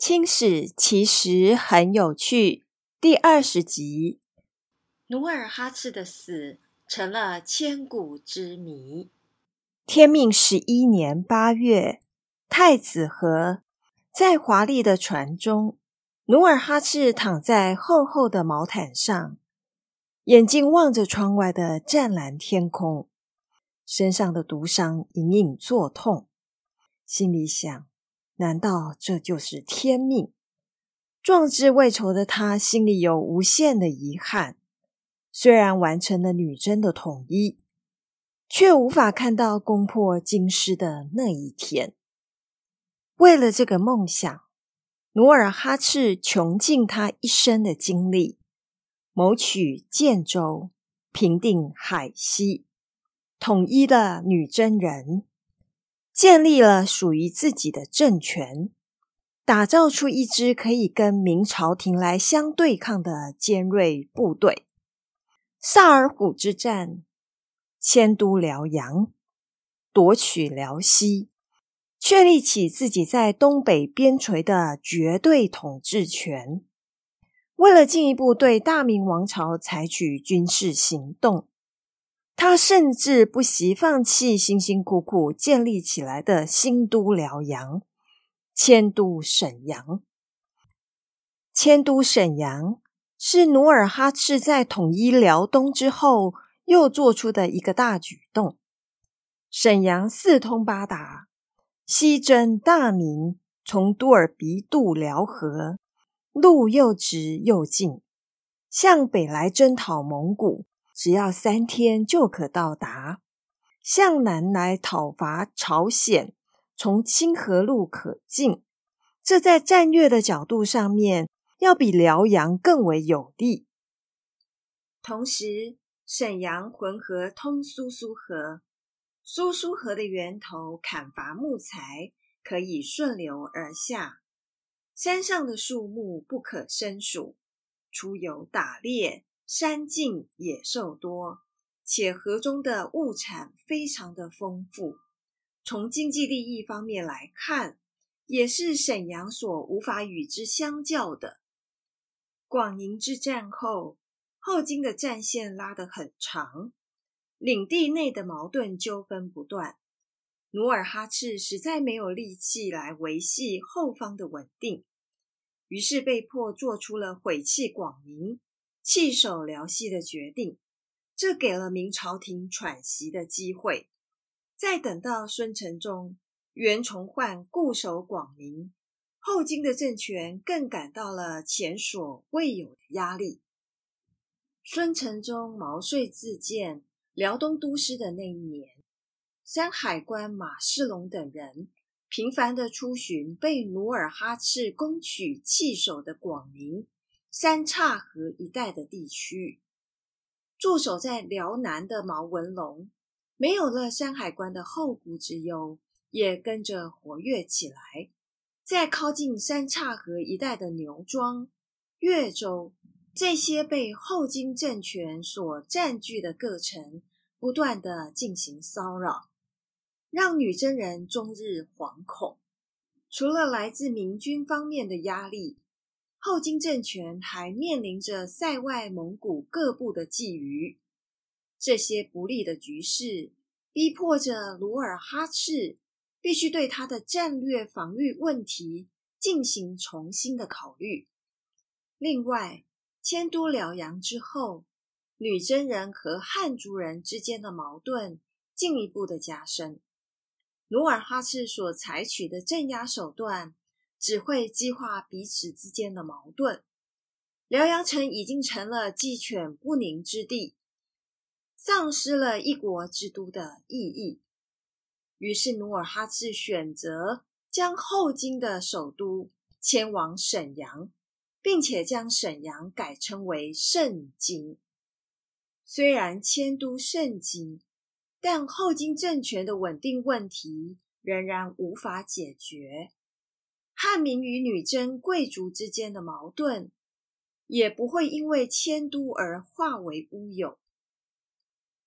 清史其实很有趣。第二十集，努尔哈赤的死成了千古之谜。天命十一年八月，太子和，在华丽的船中，努尔哈赤躺在厚厚的毛毯上，眼睛望着窗外的湛蓝天空，身上的毒伤隐隐作痛，心里想。难道这就是天命？壮志未酬的他心里有无限的遗憾。虽然完成了女真的统一，却无法看到攻破京师的那一天。为了这个梦想，努尔哈赤穷尽他一生的精力，谋取建州，平定海西，统一了女真人。建立了属于自己的政权，打造出一支可以跟明朝廷来相对抗的尖锐部队。萨尔浒之战，迁都辽阳，夺取辽西，确立起自己在东北边陲的绝对统治权。为了进一步对大明王朝采取军事行动。他甚至不惜放弃辛辛苦苦建立起来的新都辽阳，迁都沈阳。迁都沈阳是努尔哈赤在统一辽东之后又做出的一个大举动。沈阳四通八达，西征大明，从都尔鼻渡辽河，路又直又近，向北来征讨蒙古。只要三天就可到达，向南来讨伐朝鲜，从清河路可进。这在战略的角度上面，要比辽阳更为有利。同时，沈阳浑河通苏苏河，苏苏河的源头砍伐木材可以顺流而下，山上的树木不可胜数，出游打猎。山径野兽多，且河中的物产非常的丰富。从经济利益方面来看，也是沈阳所无法与之相较的。广宁之战后，后金的战线拉得很长，领地内的矛盾纠纷不断。努尔哈赤实在没有力气来维系后方的稳定，于是被迫做出了毁弃广宁。弃守辽西的决定，这给了明朝廷喘息的机会。再等到孙承宗、袁崇焕固守广宁，后金的政权更感到了前所未有的压力。孙承宗毛遂自荐辽东都师的那一年，山海关马世龙等人频繁地出巡被努尔哈赤攻取弃守的广宁。三岔河一带的地区，驻守在辽南的毛文龙，没有了山海关的后顾之忧，也跟着活跃起来。在靠近三岔河一带的牛庄、越州，这些被后金政权所占据的各城，不断地进行骚扰，让女真人终日惶恐。除了来自明军方面的压力。后金政权还面临着塞外蒙古各部的觊觎，这些不利的局势逼迫着努尔哈赤必须对他的战略防御问题进行重新的考虑。另外，迁都辽阳之后，女真人和汉族人之间的矛盾进一步的加深，努尔哈赤所采取的镇压手段。只会激化彼此之间的矛盾。辽阳城已经成了鸡犬不宁之地，丧失了一国之都的意义。于是努尔哈赤选择将后金的首都迁往沈阳，并且将沈阳改称为盛京。虽然迁都盛京，但后金政权的稳定问题仍然无法解决。汉民与女真贵族之间的矛盾，也不会因为迁都而化为乌有。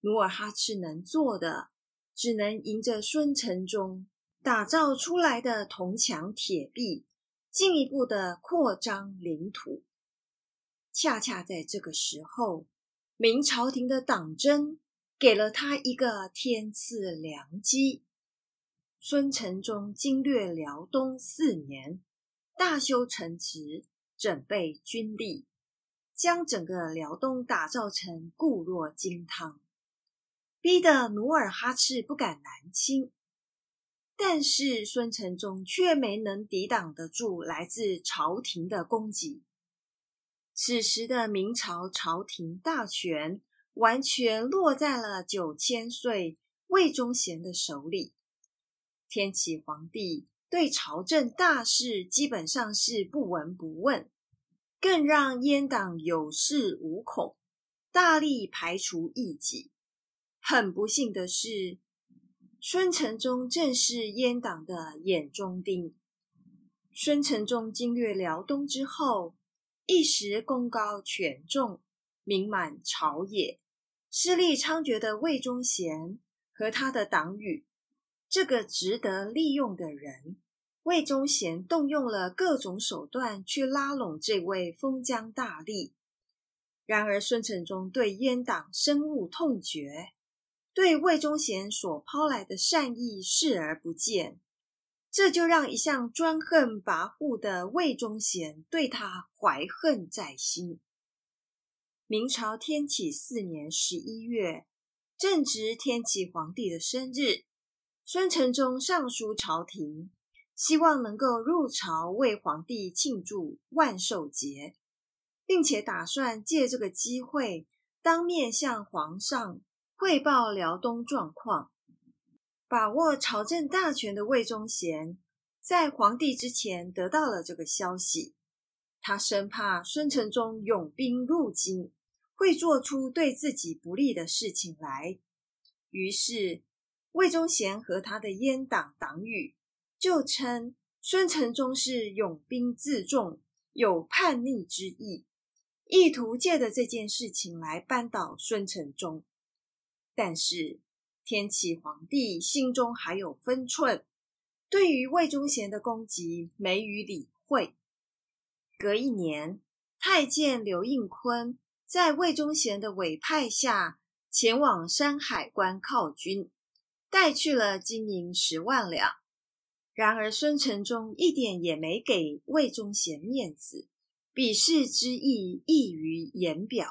努尔哈赤能做的，只能迎着孙承宗打造出来的铜墙铁壁，进一步的扩张领土。恰恰在这个时候，明朝廷的党争给了他一个天赐良机。孙承宗经略辽东四年，大修城池，准备军力，将整个辽东打造成固若金汤，逼得努尔哈赤不敢南侵。但是孙承宗却没能抵挡得住来自朝廷的攻击。此时的明朝朝廷大权完全落在了九千岁魏忠贤的手里。天启皇帝对朝政大事基本上是不闻不问，更让阉党有恃无恐，大力排除异己。很不幸的是，孙承宗正是阉党的眼中钉。孙承宗经略辽东之后，一时功高权重，名满朝野，势力猖獗的魏忠贤和他的党羽，这个值得利用的人，魏忠贤动用了各种手段去拉拢这位封疆大吏。然而孙承宗对阉党深恶痛绝，对魏忠贤所抛来的善意视而不见。这就让一向专横跋扈的魏忠贤对他怀恨在心。明朝天启四年十一月，正值天启皇帝的生日，孙承宗上书朝廷，希望能够入朝为皇帝庆祝万寿节，并且打算借这个机会当面向皇上汇报辽东状况。把握朝政大权的魏忠贤，在皇帝之前得到了这个消息，他生怕孙承宗拥兵入京，会做出对自己不利的事情来。于是，魏忠贤和他的阉党党羽就称孙承宗是拥兵自重，有叛逆之意，意图借着这件事情来扳倒孙承宗。但是，天启皇帝心中还有分寸，对于魏忠贤的攻击没予理会。隔一年，太监刘应坤在魏忠贤的委派下，前往山海关犒军，带去了金银十万两。然而孙承宗一点也没给魏忠贤面子，鄙视之意溢于言表。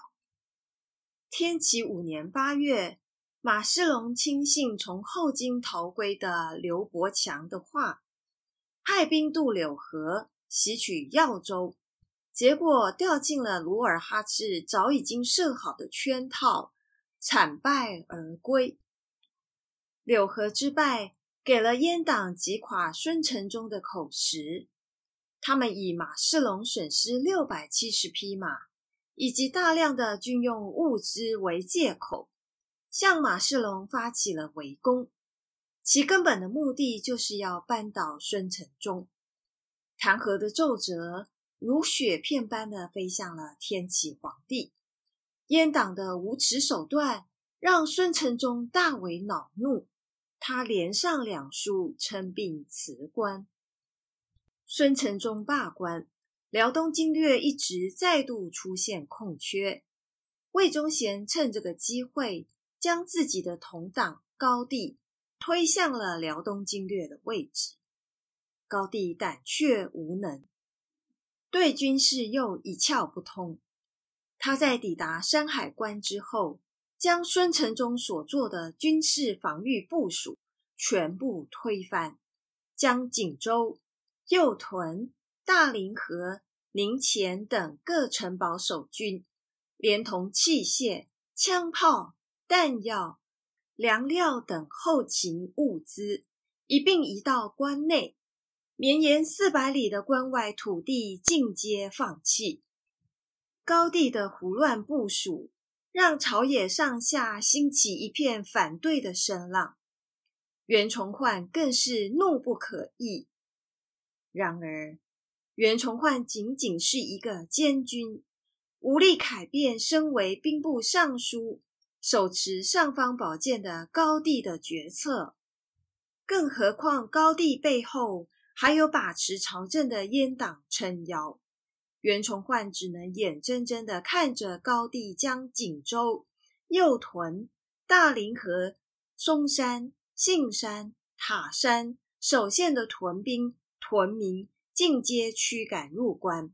天启五年八月。马士龙亲信从后金逃归的刘伯强的话，派兵渡柳河，袭取耀州，结果掉进了努尔哈赤早已经设好的圈套，惨败而归。柳河之败，给了阉党击垮孙承宗的口实。他们以马士龙损失六百七十匹马，以及大量的军用物资为借口。向马士龙发起了围攻，其根本的目的就是要扳倒孙承宗。弹劾的奏折如雪片般的飞向了天启皇帝。阉党的无耻手段让孙承宗大为恼怒，他连上两书称病辞官。孙承宗罢官，辽东经略一职再度出现空缺。魏忠贤趁这个机会。将自己的同党高帝推向了辽东经略的位置。高帝胆怯无能，对军事又一窍不通。他在抵达山海关之后，将孙承宗所做的军事防御部署全部推翻，将锦州、右屯、大凌河、宁前等各城堡守军，连同器械、枪炮。弹药、粮料等后勤物资一并移到关内，绵延四百里的关外土地尽皆放弃。高地的胡乱部署，让朝野上下兴起一片反对的声浪。袁崇焕更是怒不可遏。然而，袁崇焕仅仅是一个监军，无力改变身为兵部尚书。手持尚方宝剑的高帝的决策，更何况高帝背后还有把持朝政的阉党撑腰，袁崇焕只能眼睁睁地看着高帝将锦州、右屯、大凌河、嵩山、信山、塔山守县的屯兵、屯民尽皆驱赶入关，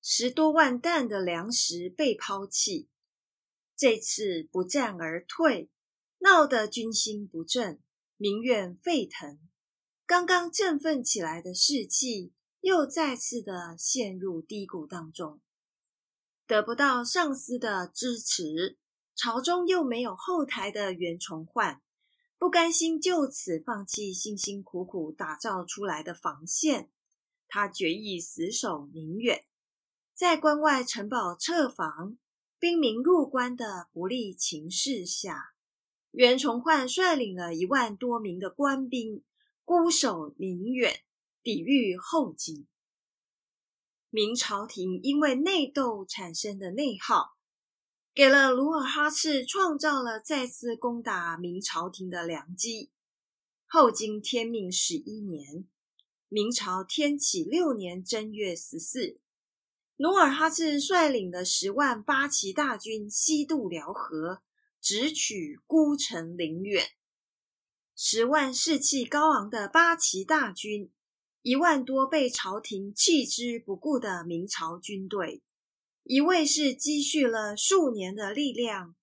十多万担的粮食被抛弃。这次不战而退，闹得军心不振，民怨沸腾。刚刚振奋起来的士气，又再次的陷入低谷当中。得不到上司的支持，朝中又没有后台的袁崇焕，不甘心就此放弃辛辛苦苦打造出来的防线，他决意死守宁远。在关外城堡设防、兵民入关的不利情势下，袁崇焕率领了一万多名的官兵。孤守宁远，抵御后金。明朝廷因为内斗产生的内耗，给了努尔哈赤创造了再次攻打明朝廷的良机。后经天命十一年，明朝天启六年正月十四，努尔哈赤率领的十万八旗大军西渡辽河，直取孤城宁远。十万士气高昂的八旗大军，一万多被朝廷弃之不顾的明朝军队，一位是积蓄了数年的力量，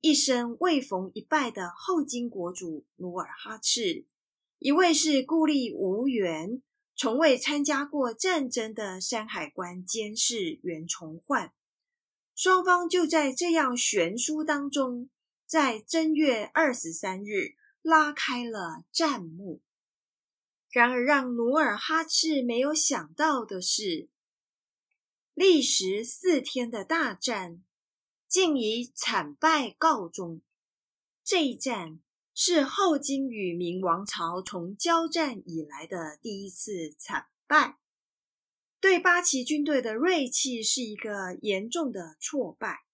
一生未逢一败的后金国主努尔哈赤，一位是孤立无援、从未参加过战争的山海关监视袁崇焕，双方就在这样悬殊当中，在正月二十三日。拉开了战幕。然而，让努尔哈赤没有想到的是，历时四天的大战竟以惨败告终。这一战是后金与明王朝从交战以来的第一次惨败，对八旗军队的锐气是一个严重的挫败。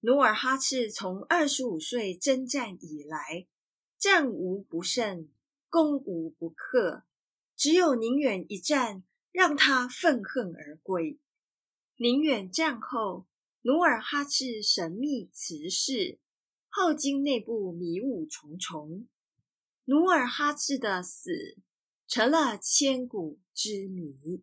努尔哈赤从二十五岁征战以来，战无不胜，攻无不克，只有宁远一战让他愤恨而归。宁远战后，努尔哈赤神秘辞世，后金内部迷雾重重，努尔哈赤的死成了千古之谜。